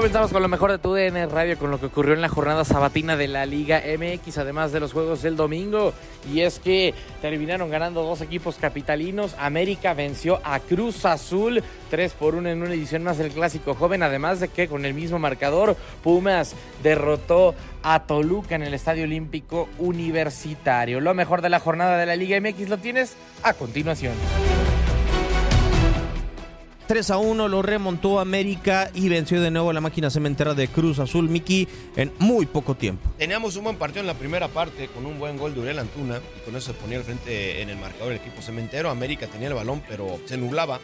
Comenzamos con lo mejor de tu DN Radio, con lo que ocurrió en la jornada sabatina de la Liga MX, además de los juegos del domingo. Y es que terminaron ganando dos equipos capitalinos. América venció a Cruz Azul 3 por 1 en una edición más del Clásico Joven. Además de que con el mismo marcador, Pumas derrotó a Toluca en el Estadio Olímpico Universitario. Lo mejor de la jornada de la Liga MX lo tienes a continuación. 3 a 1 lo remontó América y venció de nuevo la máquina cementera de Cruz Azul, Miki, en muy poco tiempo. Teníamos un buen partido en la primera parte con un buen gol de Uriel Antuna y con eso se ponía al frente en el marcador el equipo cementero. América tenía el balón, pero se nublaba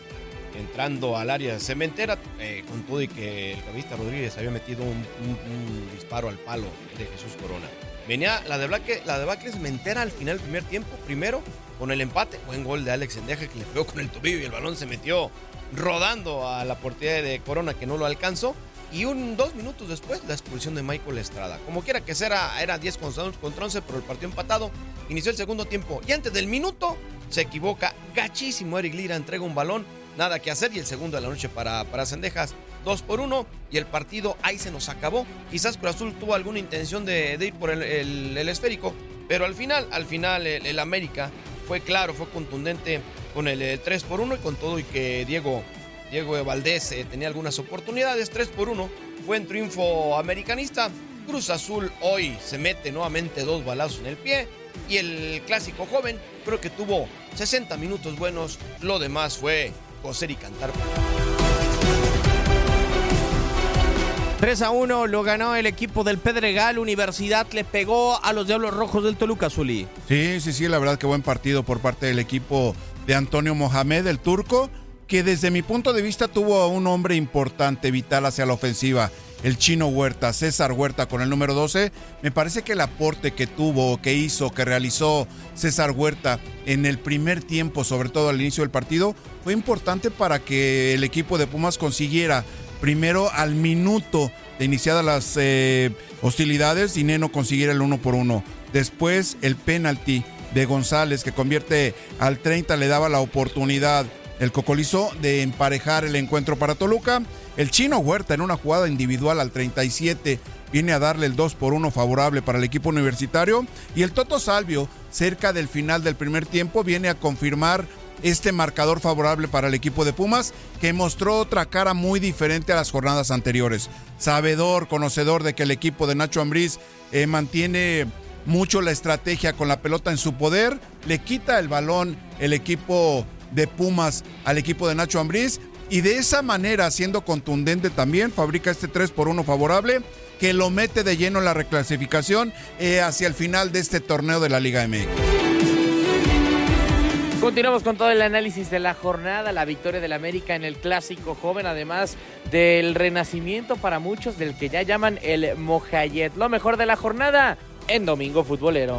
entrando al área cementera, eh, con todo y que el cabista Rodríguez había metido un, disparo al palo de Jesús Corona. Venía la de Blaque, la de Blaque cementera al final del primer tiempo, primero con el empate, buen gol de Alex Endeja que le pegó con el tobillo y el balón se metió rodando a la portería de Corona que no lo alcanzó. Y un dos minutos después, la expulsión de Michael Estrada. Como quiera que sea, era 10 contra 11, pero el partido empatado. Inició el segundo tiempo y antes del minuto se equivoca gachísimo. Eric Lira entrega un balón, nada que hacer. Y el segundo de la noche para, para Cendejas, 2 por 1. Y el partido ahí se nos acabó. Quizás Cruz Azul tuvo alguna intención de, ir por el, el- esférico, pero al final, al final, el América fue claro, fue contundente con el, eh, 3 por 1 y con todo y que Diego, Diego Valdés eh, tenía algunas oportunidades, 3 por 1, buen triunfo americanista. Cruz Azul hoy se mete nuevamente dos balazos en el pie y el clásico joven creo que tuvo 60 minutos buenos, lo demás fue coser y cantar. 3 a 1 lo ganó el equipo del Pedregal. Universidad le pegó a los Diablos Rojos del Toluca, Zuli. Sí, sí, sí, la verdad que buen partido por parte del equipo de Antonio Mohamed, el turco, que desde mi punto de vista tuvo a un hombre importante, vital hacia la ofensiva, el chino Huerta, César Huerta con el número 12. Me parece que el aporte que tuvo, que hizo, que realizó César Huerta en el primer tiempo, sobre todo al inicio del partido, fue importante para que el equipo de Pumas consiguiera primero al minuto de iniciadas las eh, hostilidades, Dineno consiguiera el uno por uno. Después el penalti de González que convierte al 30 le daba la oportunidad el Cocolizo de emparejar el encuentro para Toluca. El chino Huerta en una jugada individual al 37 viene a darle el 2 por 1 favorable para el equipo universitario. Y el Toto Salvio, cerca del final del primer tiempo, viene a confirmar este marcador favorable para el equipo de Pumas, que mostró otra cara muy diferente a las jornadas anteriores. Sabedor, conocedor de que el equipo de Nacho Ambriz eh, mantiene mucho la estrategia con la pelota en su poder, le quita el balón el equipo de Pumas al equipo de Nacho Ambriz y de esa manera, siendo contundente también, fabrica este 3 por 1 favorable que lo mete de lleno en la reclasificación eh, hacia el final de este torneo de la Liga MX. Continuamos con todo el análisis de la jornada, la victoria del América en el clásico joven, además del renacimiento para muchos del que ya llaman el Mojayet. Lo mejor de la jornada en Domingo Futbolero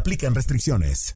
aplican restricciones.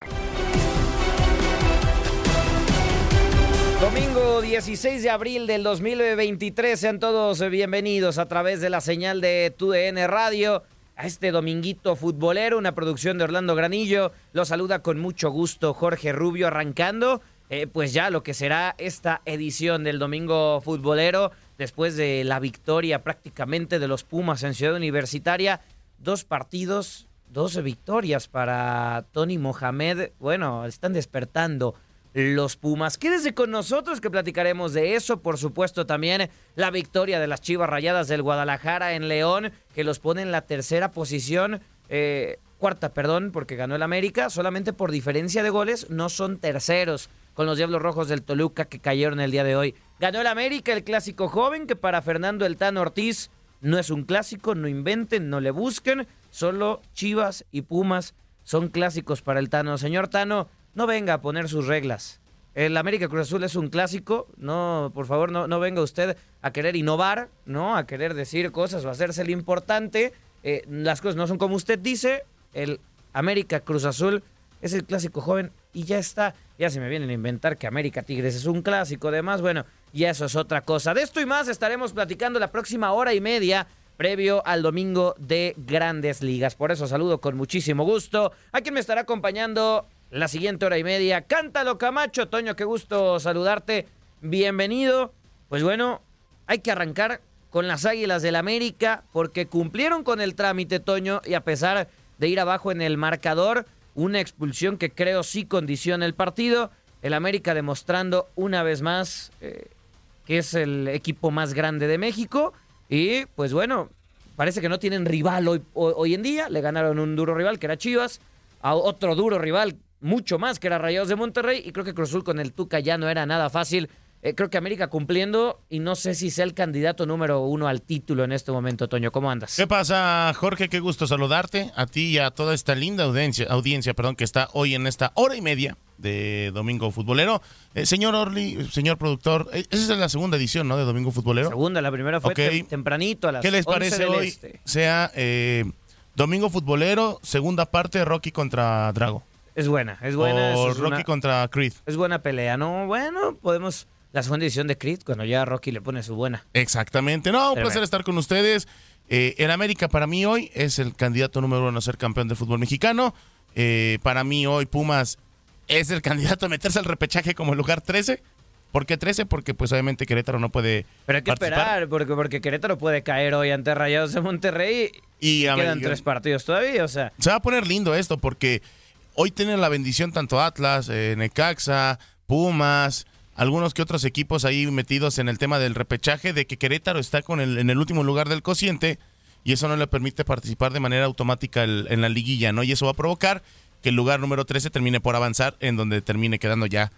Domingo 16 de abril del 2023, sean todos bienvenidos a través de la señal de TUDN Radio a este dominguito futbolero, una producción de Orlando Granillo. Lo saluda con mucho gusto Jorge Rubio arrancando, eh, pues ya lo que será esta edición del domingo futbolero, después de la victoria prácticamente de los Pumas en Ciudad Universitaria, dos partidos 12 victorias para Tony Mohamed. Bueno, están despertando los Pumas. Quédese con nosotros que platicaremos de eso. Por supuesto, también la victoria de las Chivas Rayadas del Guadalajara en León, que los pone en la tercera posición. Eh, cuarta, perdón, porque ganó el América. Solamente por diferencia de goles, no son terceros con los Diablos Rojos del Toluca que cayeron el día de hoy. Ganó el América, el clásico joven, que para Fernando El Tano Ortiz no es un clásico, no inventen, no le busquen. Solo Chivas y Pumas son clásicos para el Tano. Señor Tano, no venga a poner sus reglas. El América Cruz Azul es un clásico, no, por favor, no, no venga usted a querer innovar, ¿no? A querer decir cosas o hacerse el importante. Eh, las cosas no son como usted dice. El América Cruz Azul es el clásico joven y ya está. Ya se me vienen a inventar que América Tigres es un clásico. Además, bueno, ya eso es otra cosa. De esto y más estaremos platicando la próxima hora y media previo al domingo de Grandes Ligas. Por eso saludo con muchísimo gusto a quien me estará acompañando la siguiente hora y media. Cántalo Camacho, Toño, qué gusto saludarte. Bienvenido. Pues bueno, hay que arrancar con las Águilas del América porque cumplieron con el trámite, Toño, y a pesar de ir abajo en el marcador, una expulsión que creo sí condiciona el partido. El América demostrando una vez más eh, que es el equipo más grande de México y pues bueno, parece que no tienen rival hoy, hoy en día. Le ganaron un duro rival que era Chivas, a otro duro rival mucho más que era Rayados de Monterrey. Y creo que Cruzul con el Tuca ya no era nada fácil. Eh, creo que América cumpliendo y no sé si sea el candidato número uno al título en este momento, Toño. ¿Cómo andas? ¿Qué pasa, Jorge? Qué gusto saludarte a ti y a toda esta linda audiencia, audiencia perdón, que está hoy en esta hora y media de Domingo Futbolero. Eh, señor Orly, señor productor, eh, esa es la segunda edición, ¿no? De Domingo Futbolero. Segunda, la primera fue tempranito a las ¿Qué les parece hoy? Este. Sea eh, Domingo Futbolero, segunda parte, Rocky contra Drago. Es buena, es buena. O Rocky contra Creed. Es buena pelea, ¿no? Bueno, podemos... La segunda edición de Creed, cuando ya Rocky le pone su buena. Exactamente. No, un placer estar con ustedes. en América, para mí hoy, es el candidato número uno a ser campeón de fútbol mexicano. para mí hoy Pumas es el candidato a meterse al repechaje como lugar 13. ¿Por qué 13? Porque pues obviamente Querétaro no puede Pero hay que esperar, porque, porque Querétaro puede caer hoy ante Rayados de Monterrey y, quedan tres partidos todavía, o sea. Se va a poner lindo esto porque hoy tienen la bendición tanto Atlas, eh, Necaxa, Pumas, algunos que otros equipos ahí metidos en el tema del repechaje de que Querétaro está con el, en el último lugar del cociente y eso no le permite participar de manera automática en la liguilla, ¿no? Y eso va a provocar que el lugar número 13 termine por avanzar en donde termine quedando ya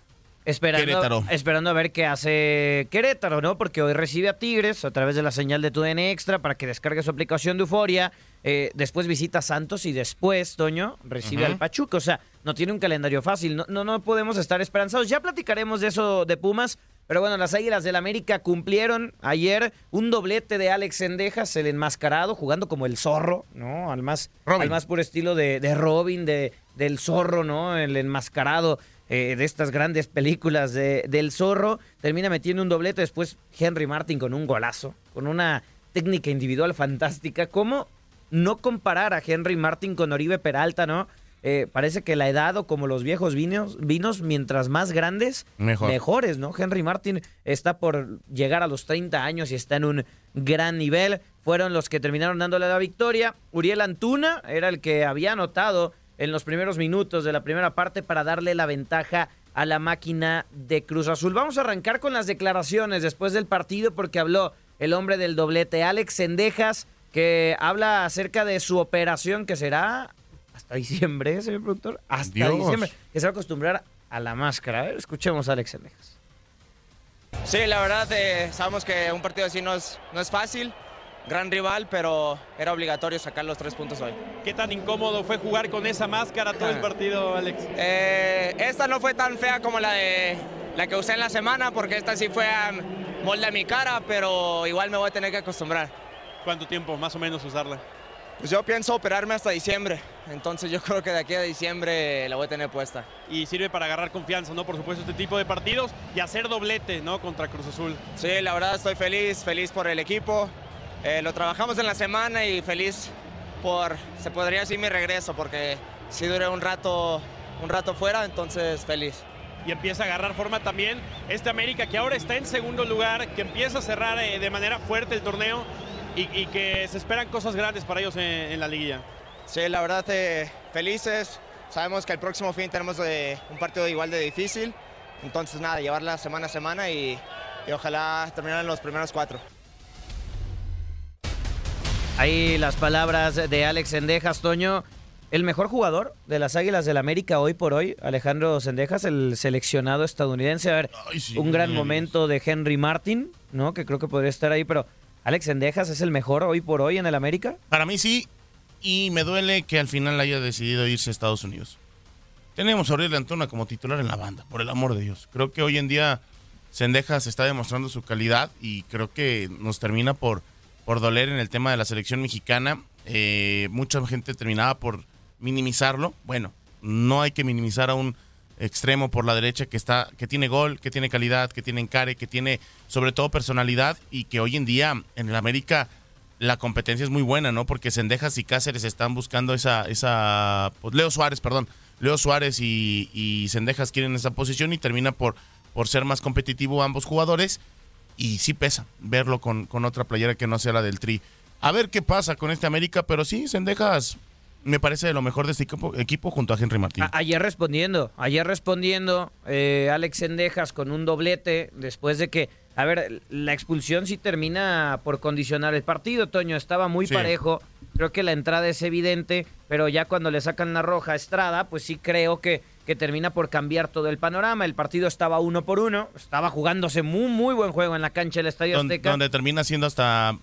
Esperando, Querétaro. esperando a ver qué hace Querétaro, ¿no? Porque hoy recibe a Tigres a través de la señal de TUDN Extra para que descargue su aplicación de Euforia. Eh, después visita Santos y después, Toño, recibe al Pachuca. O sea, no tiene un calendario fácil. No, no, no podemos estar esperanzados. Ya platicaremos de eso de Pumas. Pero bueno, las Águilas del América cumplieron ayer un doblete de Alex Sendejas, el enmascarado, jugando como el zorro, ¿no? Al más, al más puro estilo de, de Robin, de, del zorro, ¿no? El enmascarado eh, de estas grandes películas de, del zorro. Termina metiendo un doblete. Después Henry Martin con un golazo, con una técnica individual fantástica. ¿Cómo no comparar a Henry Martin con Oribe Peralta, no? Eh, parece que la edad o como los viejos vinos, vinos mientras más grandes, mejores, ¿no? Henry Martin está por llegar a los 30 años y está en un gran nivel. Fueron los que terminaron dándole la victoria. Uriel Antuna era el que había anotado en los primeros minutos de la primera parte para darle la ventaja a la máquina de Cruz Azul. Vamos a arrancar con las declaraciones después del partido porque habló el hombre del doblete, Alex Sendejas, que habla acerca de su operación que será hasta diciembre, señor productor, hasta Dios. diciembre, que se va a acostumbrar a la máscara. A ver, escuchemos a Alex Sendejas. Sí, la verdad, eh, sabemos que un partido así no es, no es fácil, gran rival, pero era obligatorio sacar los tres puntos hoy. ¿Qué tan incómodo fue jugar con esa máscara todo el partido, Alex? Eh, esta no fue tan fea como la, de, la que usé en la semana, porque esta sí fue a molde a mi cara, pero igual me voy a tener que acostumbrar. ¿Cuánto tiempo más o menos usarla? Pues yo pienso operarme hasta diciembre, entonces yo creo que de aquí a diciembre la voy a tener puesta. Y sirve para agarrar confianza, ¿no? Por supuesto, este tipo de partidos y hacer doblete, ¿no? Contra Cruz Azul. Sí, la verdad estoy feliz, feliz por el equipo. Eh, lo trabajamos en la semana y feliz por, se podría decir, mi regreso, porque sí duré un rato, un rato fuera, entonces feliz. Y empieza a agarrar forma también este América que ahora está en segundo lugar, que empieza a cerrar eh, de manera fuerte el torneo y, y que se esperan cosas grandes para ellos en, en la liguilla. Sí, la verdad, eh, felices. Sabemos que el próximo fin tenemos eh, un partido igual de difícil. Entonces, nada, llevarla semana a semana y, y ojalá terminar en los primeros cuatro. Ahí las palabras de Alex Sendejas, Toño. El mejor jugador de las Águilas del América hoy por hoy, Alejandro Sendejas, el seleccionado estadounidense. A ver, Ay, sí, un gran momento de Henry Martin, ¿no? Que creo que podría estar ahí, pero Alex Sendejas es el mejor hoy por hoy en el América. Para mí sí, y me duele que al final haya decidido irse a Estados Unidos. Tenemos a Aurelio Antuna como titular en la banda, por el amor de Dios. Creo que hoy en día Sendejas está demostrando su calidad y creo que nos termina por, por doler en el tema de la selección mexicana. Eh, mucha gente terminaba por minimizarlo. Bueno, no hay que minimizar a un extremo por la derecha que está que tiene gol, que tiene calidad, que tiene encare, que tiene sobre todo personalidad y que hoy en día en el América la competencia es muy buena, ¿no? Porque Sendejas y Cáceres están buscando esa esa pues, Leo Suárez, perdón, Leo Suárez y, y Sendejas quieren esa posición y termina por por ser más competitivo ambos jugadores y sí pesa verlo con, con otra playera que no sea la del Tri. A ver qué pasa con este América, pero sí, Sendejas me parece de lo mejor de este equipo, equipo junto a Henry Martín. A- ayer respondiendo, ayer respondiendo, eh, Alex Sendejas con un doblete después de que, a ver, la expulsión sí termina por condicionar el partido, Toño, estaba muy Sí. parejo, creo que la entrada es evidente, pero ya cuando le sacan la roja a Estrada, pues sí creo que, que termina por cambiar todo el panorama, el partido estaba uno por uno, estaba jugándose muy, muy buen juego en la cancha del Estadio Don- Azteca. donde termina siendo hasta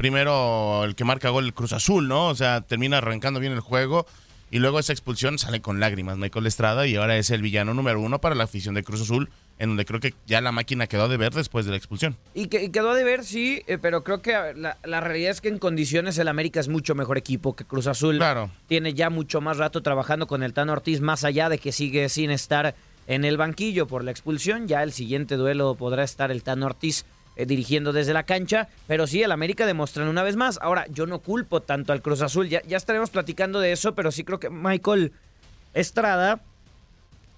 primero el que marca gol el Cruz Azul, ¿no? O sea, termina arrancando bien el juego y luego esa expulsión sale con lágrimas Michael Estrada y ahora es el villano número uno para la afición de Cruz Azul, en donde creo que ya la máquina quedó de ver después de la expulsión. Y, que, y quedó de ver, sí, eh, pero creo que la, la realidad es que en condiciones el América es mucho mejor equipo que Cruz Azul. Claro. Tiene ya mucho más rato trabajando con el Tano Ortiz, más allá de que sigue sin estar en el banquillo por la expulsión. Ya el siguiente duelo podrá estar el Tano Ortiz eh, dirigiendo desde la cancha. Pero sí, el América demuestran una vez más. Ahora, yo no culpo tanto al Cruz Azul, ya, estaremos platicando de eso, pero sí creo que Michael Estrada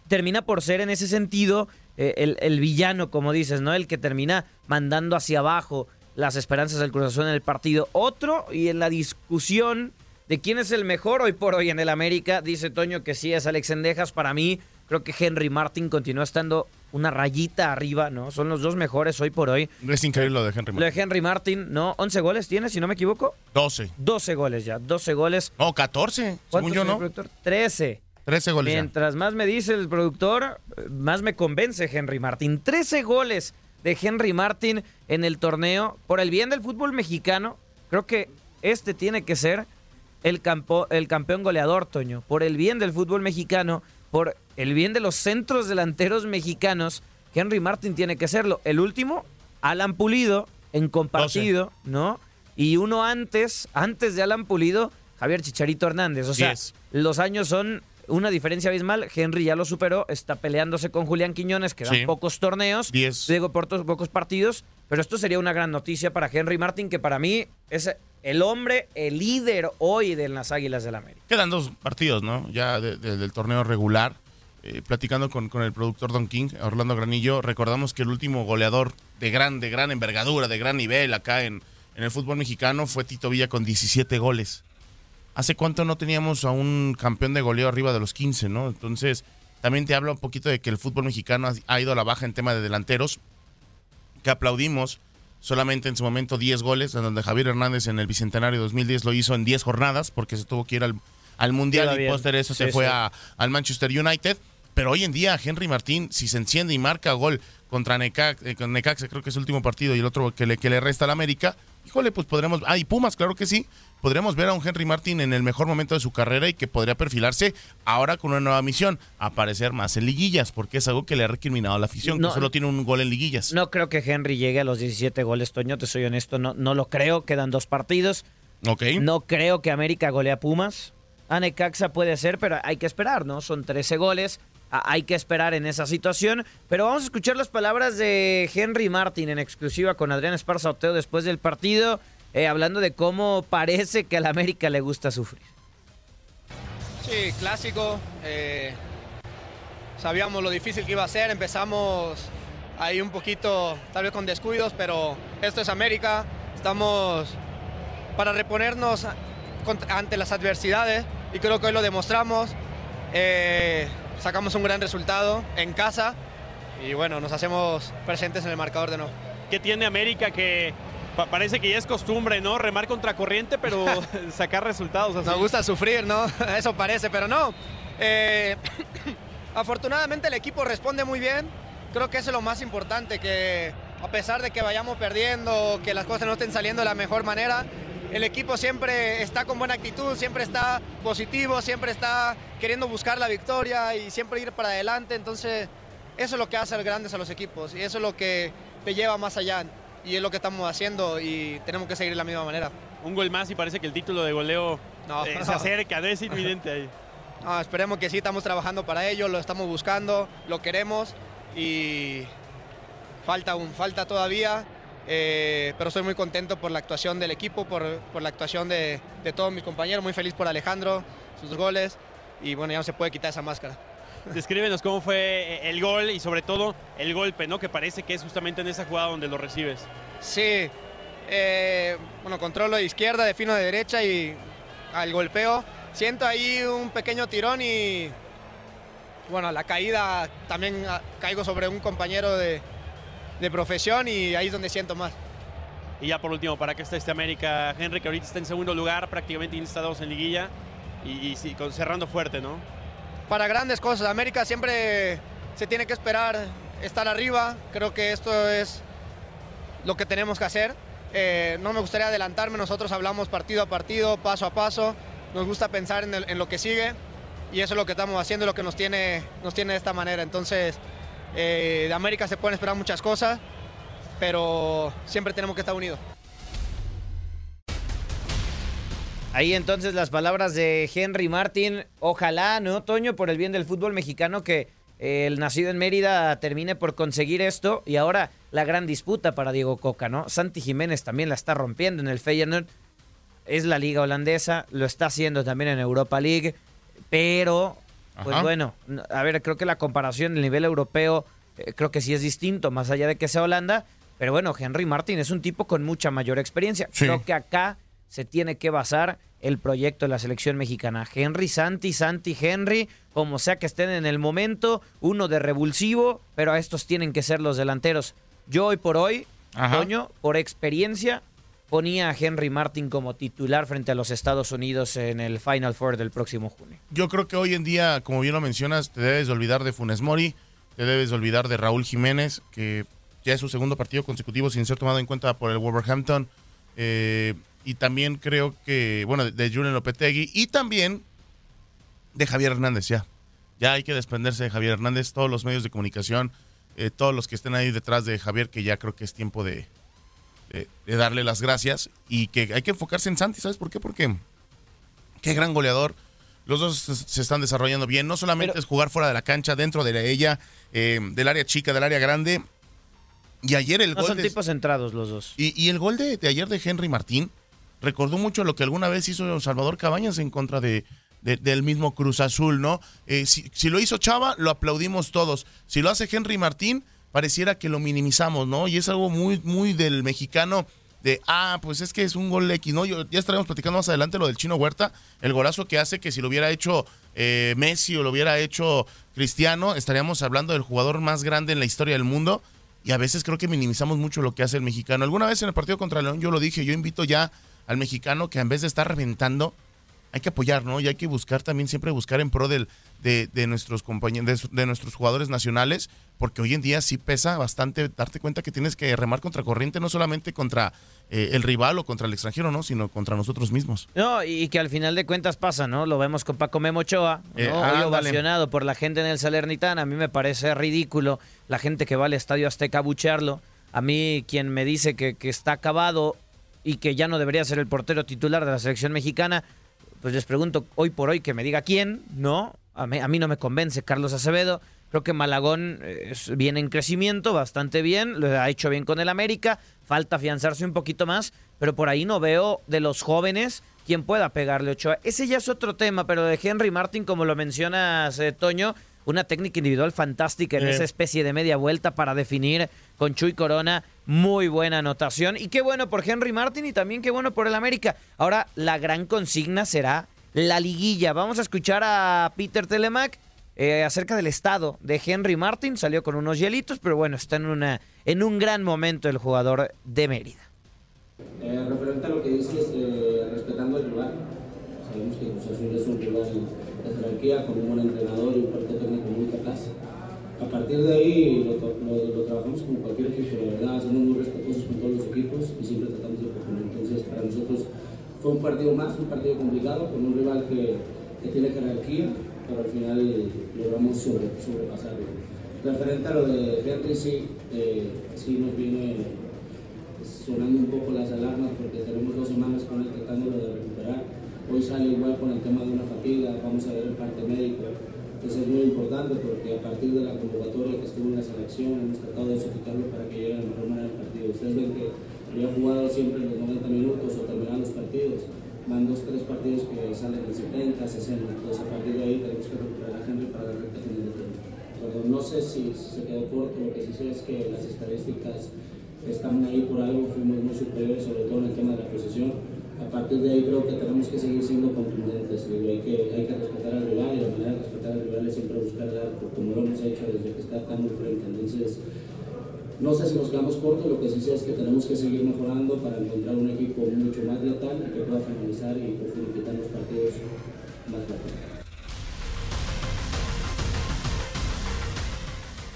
termina por ser en ese sentido eh, el, el villano, como dices, ¿no? El que termina mandando hacia abajo las esperanzas del Cruz Azul en el partido. Otro, y en la discusión de quién es el mejor hoy por hoy en el América, dice Toño que sí es Alex Sendejas. Para mí, creo que Henry Martin continúa estando una rayita arriba, ¿no? Son los dos mejores hoy por hoy. Es increíble lo de Henry Lo Martín. de Henry Martin, ¿no? 11 goles tiene, si no me equivoco. 12. 12 goles ya, 12 goles. No, 14, según ¿Cuántos, yo, ¿no? productor? 13. 13 goles ya. Mientras más me dice el productor, más me convence Henry Martin. 13 goles de Henry Martin en el torneo. Por el bien del fútbol mexicano, creo que este tiene que ser el, campo, el campeón goleador, Toño. Por el bien del fútbol mexicano, por el bien de los centros delanteros mexicanos, Henry Martin tiene que serlo. El último, Alan Pulido, en compartido, ¿no? Y uno antes, antes de Alan Pulido, Javier Chicharito Hernández. O sea, los años son una diferencia abismal. Henry ya lo superó, está peleándose con Julián Quiñones, que dan Sí. pocos torneos, Diez. digo, por pocos partidos. Pero esto sería una gran noticia para Henry Martin, que para mí es el hombre, el líder hoy de las Águilas del América. Quedan dos partidos, ¿no? Ya de- de- del torneo regular. Eh, platicando con, con el productor Don King, Orlando Granillo, recordamos que el último goleador de gran, de gran envergadura, de gran nivel acá en, en el fútbol mexicano fue Tito Villa con 17 goles. ¿Hace cuánto no teníamos a un campeón de goleo arriba de los 15, no? Entonces, También te hablo un poquito de que el fútbol mexicano ha- ido a la baja en tema de delanteros, que aplaudimos solamente en su momento 10 goles, en donde Javier Hernández en el Bicentenario 2010 lo hizo en 10 jornadas porque se tuvo que ir al, al Mundial y posterior eso se fue sí. a- al Manchester United. Pero hoy en día Henry Martín, si se enciende y marca gol contra Necax, eh, con Necaxa, creo que es el último partido y el otro que le, que le resta al América, híjole, pues podremos... Ah, y Pumas, claro que sí. Podremos ver a un Henry Martín en el mejor momento de su carrera y que podría perfilarse ahora con una nueva misión, aparecer más en liguillas, porque es algo que le ha recriminado a la afición, No, que solo tiene un gol en liguillas. No creo que Henry llegue a los 17 goles, Toño, te soy honesto, no, no lo creo, quedan dos partidos. Ok. No creo que América golea a Pumas. A Necaxa puede ser, pero hay que esperar, ¿no? Son 13 goles, hay que esperar en esa situación. Pero vamos a escuchar las palabras de Henry Martin en exclusiva con Adrián Esparza Oteo después del partido, eh, hablando de cómo parece que a la América le gusta sufrir. Sí, clásico. eh, sabíamos lo difícil que iba a ser. Empezamos ahí un poquito, tal vez con descuidos, pero esto es América. Estamos para reponernos ante las adversidades y creo que hoy lo demostramos. Eh, sacamos un gran resultado en casa y bueno, nos hacemos presentes en el marcador de nuevo. ¿Qué tiene América que pa- parece que ya es costumbre, ¿no? Remar contra corriente, pero sacar resultados así. Nos gusta sufrir, ¿no? Eso parece, pero no. Eh, afortunadamente el equipo responde muy bien. Creo que eso es lo más importante, que a pesar de que vayamos perdiendo, que las cosas no estén saliendo de la mejor manera, el equipo siempre está con buena actitud, siempre está positivo, siempre está queriendo buscar la victoria y siempre ir para adelante. Entonces, eso es lo que hace grandes a los equipos y eso es lo que te lleva más allá. Y es lo que estamos haciendo y tenemos que seguir de la misma manera. Un gol más y parece que el título de goleo No. eh, se acerca, no es inminente ahí. No, esperemos que sí, estamos trabajando para ello, lo estamos buscando, lo queremos y falta aún, falta todavía, eh, pero estoy muy contento por la actuación del equipo, por, por la actuación de, de todos mis compañeros, muy feliz por Alejandro, sus goles y bueno, ya no se puede quitar esa máscara. Descríbenos cómo fue eh, el gol y sobre todo el golpe, ¿no? Que parece que es justamente en esa jugada donde lo recibes. Sí, eh, bueno, controlo de izquierda, defino de derecha y al golpeo. Siento ahí un pequeño tirón y bueno, la caída también ah, caigo sobre un compañero de, de profesión y ahí es donde siento más. Y ya por último, ¿para qué está este América? Henry, que ahorita está en segundo lugar, prácticamente instalados en liguilla y, con- cerrando fuerte, ¿no? Para grandes cosas, América siempre se tiene que esperar estar arriba. Creo que esto es lo que tenemos que hacer. Eh, no me gustaría adelantarme, nosotros hablamos partido a partido, paso a paso. Nos gusta pensar en, el- en lo que sigue y eso es lo que estamos haciendo, lo que nos tiene, nos tiene de esta manera. Entonces, eh, de América se pueden esperar muchas cosas, pero siempre tenemos que estar unidos. Ahí entonces las palabras de Henry Martin. Ojalá, ¿no, Toño? Por el bien del fútbol mexicano que eh, el nacido en Mérida termine por conseguir esto. Y ahora la gran disputa para Diego Coca, ¿no? Santi Jiménez también la está rompiendo en el Feyenoord. Es la liga holandesa, lo está haciendo también en Europa League. Pero, pues Ajá. bueno, a ver, creo que la comparación del nivel europeo, eh, creo que sí es distinto, más allá de que sea Holanda. Pero bueno, Henry Martin es un tipo con mucha mayor experiencia. Sí. Creo que acá se tiene que basar el proyecto de la selección mexicana. Henry, Santi, Santi, Henry, como sea que estén en el momento, uno de revulsivo, pero a estos tienen que ser los delanteros. Yo hoy por hoy, Ajá. Toño, por experiencia, ponía a Henry Martin como titular frente a los Estados Unidos en el Final Four del próximo junio. Yo creo que hoy en día, como bien lo mencionas, te debes de olvidar de Funes Mori, te debes de olvidar de Raúl Jiménez, que ya es su segundo partido consecutivo sin ser tomado en cuenta por el Wolverhampton. Eh, y también creo que, bueno, de Julian Lopetegui y también de Javier Hernández, ya. Ya hay que desprenderse de Javier Hernández, todos los medios de comunicación, eh, todos los que estén ahí detrás de Javier, que ya creo que es tiempo de, de- de darle las gracias y que hay que enfocarse en Santi, ¿sabes por qué? Porque qué gran goleador. Los dos se están desarrollando bien. No solamente es jugar fuera de la cancha, dentro de ella, eh, del área chica, del área grande. Y ayer el No gol son de- tipos centrados los dos. y, y el gol de, de ayer de Henry Martín recordó mucho lo que alguna vez hizo Salvador Cabañas en contra de, de- del mismo Cruz Azul, ¿no? Eh, si, si lo hizo Chava, lo aplaudimos todos. Si lo hace Henry Martín, pareciera que lo minimizamos, ¿no? Y es algo muy, muy del mexicano de, ah, pues es que es un gol X, ¿no? Yo, ya estaremos platicando más adelante lo del Chino Huerta, el golazo que hace que si lo hubiera hecho eh, Messi o lo hubiera hecho Cristiano, estaríamos hablando del jugador más grande en la historia del mundo. Y a veces creo que minimizamos mucho lo que hace el mexicano. Alguna vez en el partido contra León yo lo dije, yo invito ya al mexicano que en vez de estar reventando, hay que apoyar, ¿no? Y hay que buscar también, siempre buscar en pro del, de, de nuestros compañeros, de, nuestros jugadores nacionales, porque hoy en día sí pesa bastante darte cuenta que tienes que remar contra corriente, no solamente contra eh, el rival o contra el extranjero, ¿no? Sino contra nosotros mismos. No, y que al final de cuentas pasa, ¿no? Lo vemos con Paco Memochoa, ¿no? Eh, Hoy ovacionado por la gente en el Salernitán. A mí me parece ridículo la gente que va al Estadio Azteca a buchearlo. A mí quien me dice que, que está acabado y que ya no debería ser el portero titular de la selección mexicana, pues les pregunto hoy por hoy que me diga quién, ¿no? A mí, a no me convence Carlos Acevedo. Creo que Malagón eh, viene en crecimiento, bastante bien, lo ha hecho bien con el América, falta afianzarse un poquito más, pero por ahí no veo de los jóvenes quien pueda pegarle Ochoa. Ese ya es otro tema, pero de Henry Martin, como lo mencionas, eh, Toño, una técnica individual fantástica en Eh. esa especie de media vuelta para definir con Chuy Corona. Muy buena anotación. Y qué bueno por Henry Martin y también qué bueno por el América. Ahora, la gran consigna será la liguilla. Vamos a escuchar a Peter Telemac eh, acerca del estado de Henry Martin. Salió con unos hielitos, pero bueno, está en, una, en un gran momento el jugador de Mérida. Eh, referente a lo que dices, eh, respetando al rival, sabemos que Cruz Azul es un rival de jerarquía, con un buen entrenador y un cuerpo técnico muy capaz. A partir de ahí lo, trabajamos como cualquier equipo, la verdad, somos muy respetuosos con todos los equipos y siempre tratamos de proponer. Entonces, para nosotros fue un partido más, un partido complicado, con un rival que, que tiene jerarquía, pero al final logramos sobre, sobrepasarlo. Referente a lo de Henry, sí, eh, sí nos viene sonando un poco las alarmas porque tenemos dos semanas con él tratándolo de. Hoy sale igual con el tema de una fatiga, vamos a ver el parte médico. Eso es muy importante porque a partir de la convocatoria que estuvo en la selección hemos tratado de soficarlo para que llegue de la mejor manera al partido. Ustedes ven que había jugado siempre en los 90 minutos o terminar los partidos. Van dos, tres partidos que salen en 70, 60. Entonces a partir de ahí tenemos que recuperar a Henry para la recta final del tiempo. No sé si se quedó corto, lo que sí sé es que las estadísticas están ahí por algo, fuimos muy superiores, sobre todo en el tema de la posesión. A partir de ahí creo que tenemos que seguir siendo contundentes, hay, que, respetar al rival y la manera de respetar al rival es siempre buscar el arco, como lo hemos hecho desde que está tan frente. Entonces, no sé si nos quedamos cortos, lo que sí sé es que tenemos que seguir mejorando para encontrar un equipo mucho más letal y que pueda finalizar y quitar los partidos más rápido.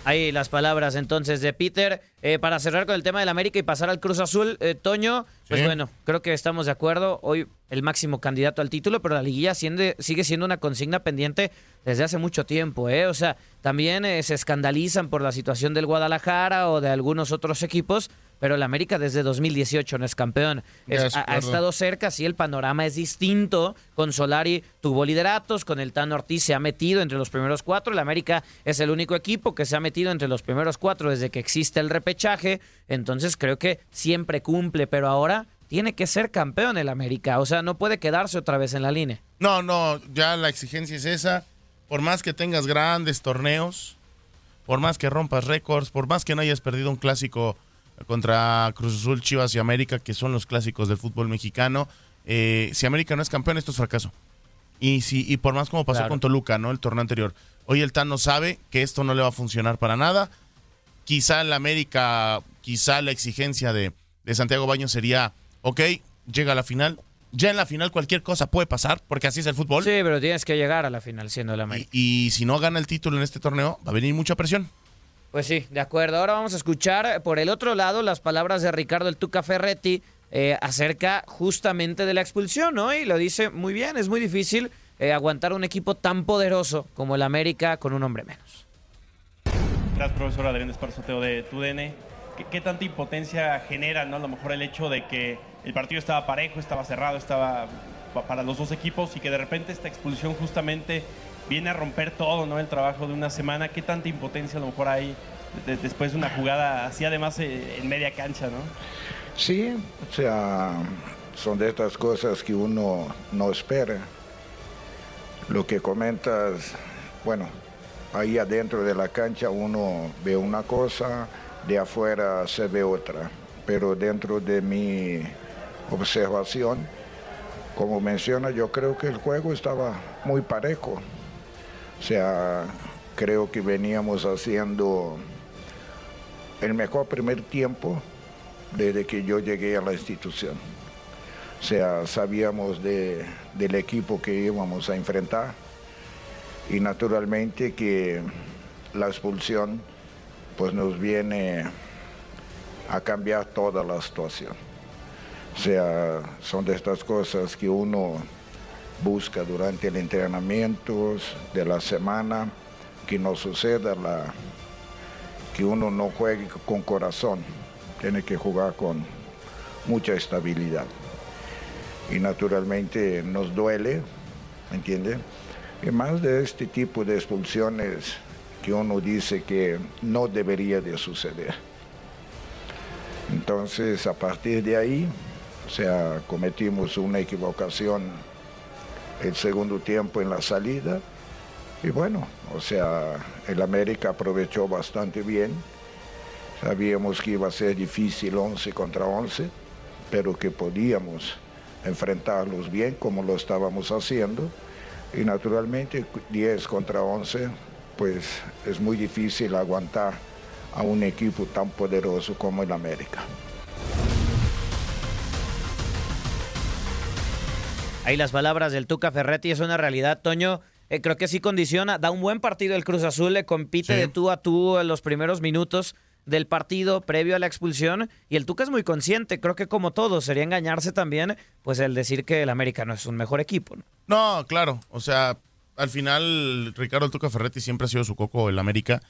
Ahí las palabras entonces de Peter. Eh, para cerrar con el tema del América y pasar al Cruz Azul, eh, Toño, pues Sí. bueno, creo que estamos de acuerdo. Hoy el máximo candidato al título, pero la liguilla siende- sigue siendo una consigna pendiente desde hace mucho tiempo. ¿eh? O sea, también eh, se escandalizan por la situación del Guadalajara o de algunos otros equipos, pero el América desde 2018 no es campeón. Es- ha, estado cerca, sí, el panorama es distinto. Con Solari tuvo lideratos, con el Tano Ortiz se ha metido entre los primeros cuatro. El América es el único equipo que se ha metido entre los primeros cuatro desde que existe el repechaje. Entonces creo que siempre cumple, pero ahora tiene que ser campeón el América. O sea, no puede quedarse otra vez en la línea. No, no, ya la exigencia es esa. Por más que tengas grandes torneos, por más que rompas récords, por más que no hayas perdido un clásico contra Cruz Azul, Chivas y América, que son los clásicos del fútbol mexicano, eh, si América no es campeón, esto es fracaso. Y, si, y por más como pasó Claro. con Toluca, ¿no? El torneo anterior. Hoy el Tano sabe que esto no le va a funcionar para nada. Quizá en la América, quizá la exigencia de, de Santiago Baños sería, ok, llega a la final. Ya en la final cualquier cosa puede pasar, porque así es el fútbol. Sí, pero tienes que llegar a la final siendo el América. Y si no gana el título en este torneo, va a venir mucha presión. Pues sí, de acuerdo. Ahora vamos a escuchar por el otro lado las palabras de Ricardo el Tuca Ferretti eh, acerca justamente de la expulsión, ¿no? Y lo dice muy bien, es muy difícil eh, aguantar un equipo tan poderoso como el América con un hombre menos. Gracias, profesor Adrián Esparzoteo de TUDN. ¿Qué, qué tanta impotencia genera, no? A lo mejor el hecho de que el partido estaba parejo, estaba cerrado, estaba pa- para los dos equipos y que de repente esta expulsión justamente viene a romper todo, ¿no? El trabajo de una semana. ¿Qué tanta impotencia a lo mejor hay de- después de una jugada así, además eh, en media cancha, ¿no? Sí, o sea, son de estas cosas que uno no espera. Lo que comentas, bueno, ahí adentro de la cancha uno ve una cosa, de afuera se ve otra. pero dentro de mi observación, como menciona, yo creo que el juego estaba muy parejo. O sea, creo que veníamos haciendo el mejor primer tiempo desde que yo llegué a la institución. O sea, sabíamos de, del equipo que íbamos a enfrentar y naturalmente que la expulsión pues nos viene a cambiar toda la situación. O sea, son de estas cosas que uno busca durante el entrenamiento de la semana, que no suceda la, que uno no juegue con corazón, tiene que jugar con mucha estabilidad. Y naturalmente nos duele, ¿me entiende? Y más de este tipo de expulsiones que uno dice que no debería de suceder. Entonces, a partir de ahí, o sea, cometimos una equivocación el segundo tiempo en la salida. Y bueno, o sea, el América aprovechó bastante bien. Sabíamos que iba a ser difícil 11 contra 11, pero que podíamos enfrentarlos bien como lo estábamos haciendo. Y naturalmente 10 contra 11, pues es muy difícil aguantar a un equipo tan poderoso como el América. Ahí las palabras del Tuca Ferretti es una realidad, Toño. Eh, creo que sí condiciona, da un buen partido el Cruz Azul, le compite de tú a tú en los primeros minutos del partido previo a la expulsión y el Tuca es muy consciente, creo que como todo sería engañarse también, pues el decir que el América no es un mejor equipo. ¿no? No, claro, o sea, al final Ricardo Tuca Ferretti siempre ha sido su coco el América.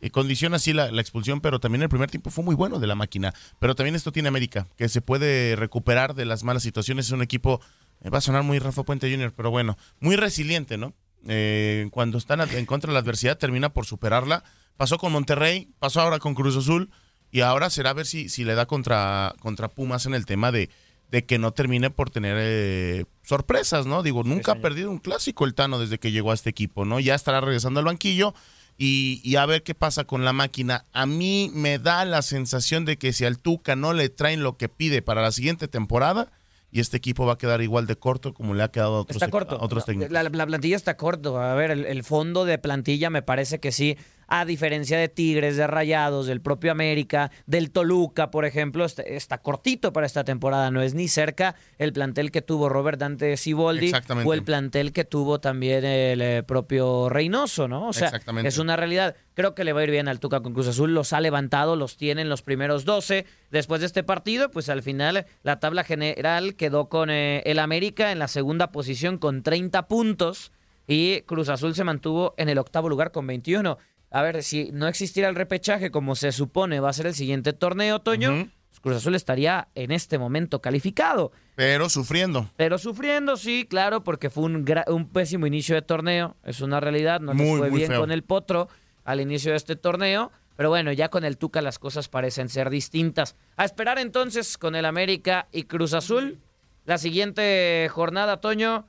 Y condiciona así la, la, expulsión, pero también el primer tiempo fue muy bueno de la máquina. Pero también esto tiene América, que se puede recuperar de las malas situaciones. Es un equipo, eh, va a sonar muy Rafa Puente Jr., pero bueno, muy resiliente, ¿no? Eh, cuando están en contra de la adversidad, termina por superarla. Pasó con Monterrey, pasó ahora con Cruz Azul, y ahora será a ver si, si le da contra, contra Pumas en el tema de, de que no termine por tener eh, sorpresas, ¿no? Digo, nunca ha perdido un clásico el Tano desde que llegó a este equipo, ¿no? Ya estará regresando al banquillo y, y, a ver qué pasa con la máquina. A mí me da la sensación de que si al Tuca no le traen lo que pide para la siguiente temporada, y este equipo va a quedar igual de corto como le ha quedado a otros, está corto. a otros técnicos. La, la, plantilla está corto. A ver, el, el, fondo de plantilla me parece que sí. A diferencia de Tigres, de Rayados, del propio América, del Toluca, por ejemplo, está, está cortito para esta temporada. No es ni cerca el plantel que tuvo Robert Dante Siboldi o el plantel que tuvo también el eh, propio Reynoso, ¿no? O sea, es una realidad. Creo que le va a ir bien al Tuca con Cruz Azul. Los ha levantado, los tiene en los primeros 12. Después de este partido, pues al final la tabla general quedó con eh, el América en la segunda posición con 30 puntos y Cruz Azul se mantuvo en el octavo lugar con 21. A ver, si no existiera el repechaje como se supone va a ser el siguiente torneo, Toño, uh -huh. Cruz Azul estaría en este momento calificado. Pero sufriendo. Pero sufriendo, sí, claro, porque fue un, un pésimo inicio de torneo. Es una realidad, no muy, les fue bien feo. con el Potro al inicio de este torneo. Pero bueno, ya con el Tuca las cosas parecen ser distintas. A esperar entonces con el América y Cruz Azul. La siguiente jornada, Toño,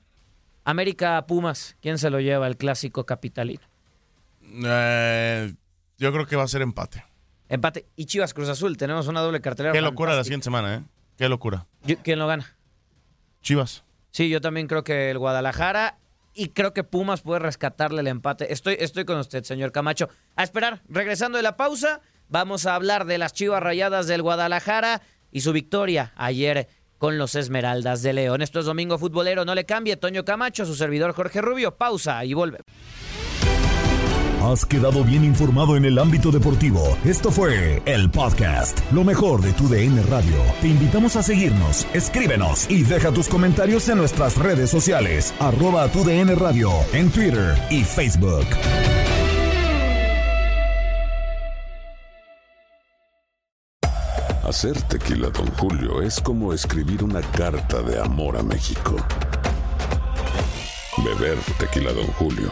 América Pumas. ¿Quién se lo lleva el clásico capitalino? Eh, yo creo que va a ser empate. Empate. Y Chivas Cruz Azul, tenemos una doble cartelera. Qué locura la siguiente semana, ¿eh? Qué locura. Yo- ¿Quién lo gana? Chivas. Sí, yo también creo que el Guadalajara y creo que Pumas puede rescatarle el empate. Estoy, estoy con usted, señor Camacho. A esperar, regresando de la pausa, vamos a hablar de las Chivas Rayadas del Guadalajara y su victoria ayer con los Esmeraldas de León. Esto es Domingo Futbolero, no le cambie, Toño Camacho, su servidor Jorge Rubio. Pausa y vuelve. Has quedado bien informado en el ámbito deportivo. Esto fue el podcast, lo mejor de tu DN Radio. Te invitamos a seguirnos, escríbenos y deja tus comentarios en nuestras redes sociales, arroba tu DN Radio, en Twitter y Facebook. Hacer tequila, Don Julio, es como escribir una carta de amor a México. Beber tequila, Don Julio,